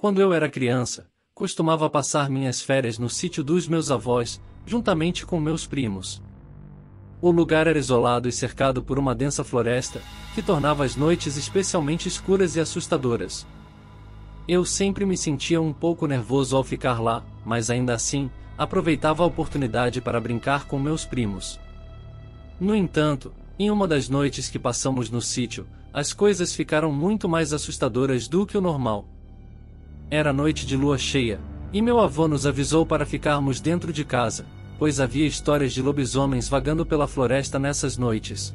Quando eu era criança, costumava passar minhas férias no sítio dos meus avós, juntamente com meus primos. O lugar era isolado e cercado por uma densa floresta, que tornava as noites especialmente escuras e assustadoras. Eu sempre me sentia um pouco nervoso ao ficar lá, mas ainda assim, aproveitava a oportunidade para brincar com meus primos. No entanto, em uma das noites que passamos no sítio, as coisas ficaram muito mais assustadoras do que o normal. Era noite de lua cheia, e meu avô nos avisou para ficarmos dentro de casa, pois havia histórias de lobisomens vagando pela floresta nessas noites.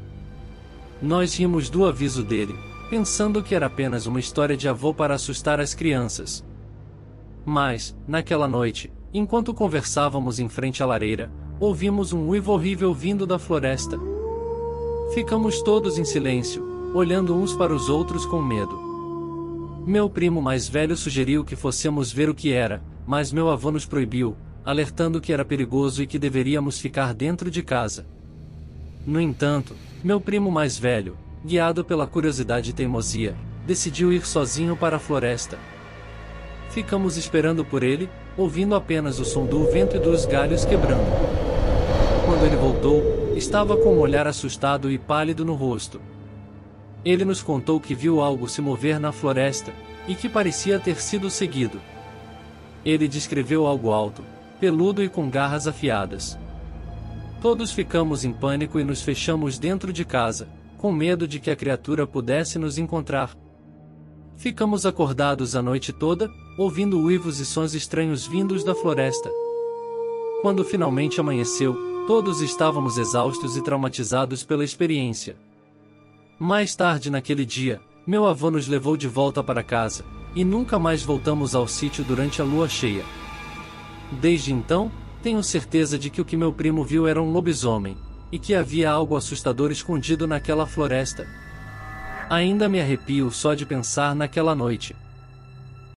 Nós rimos do aviso dele, pensando que era apenas uma história de avô para assustar as crianças. Mas, naquela noite, enquanto conversávamos em frente à lareira, ouvimos um uivo horrível vindo da floresta. Ficamos todos em silêncio, olhando uns para os outros com medo. Meu primo mais velho sugeriu que fossemos ver o que era, mas meu avô nos proibiu, alertando que era perigoso e que deveríamos ficar dentro de casa. No entanto, meu primo mais velho, guiado pela curiosidade e teimosia, decidiu ir sozinho para a floresta. Ficamos esperando por ele, ouvindo apenas o som do vento e dos galhos quebrando. Quando ele voltou, estava com um olhar assustado e pálido no rosto. Ele nos contou que viu algo se mover na floresta, e que parecia ter sido seguido. Ele descreveu algo alto, peludo e com garras afiadas. Todos ficamos em pânico e nos fechamos dentro de casa, com medo de que a criatura pudesse nos encontrar. Ficamos acordados a noite toda, ouvindo uivos e sons estranhos vindos da floresta. Quando finalmente amanheceu, todos estávamos exaustos e traumatizados pela experiência. Mais tarde naquele dia, meu avô nos levou de volta para casa, e nunca mais voltamos ao sítio durante a lua cheia. Desde então, tenho certeza de que o que meu primo viu era um lobisomem, e que havia algo assustador escondido naquela floresta. Ainda me arrepio só de pensar naquela noite.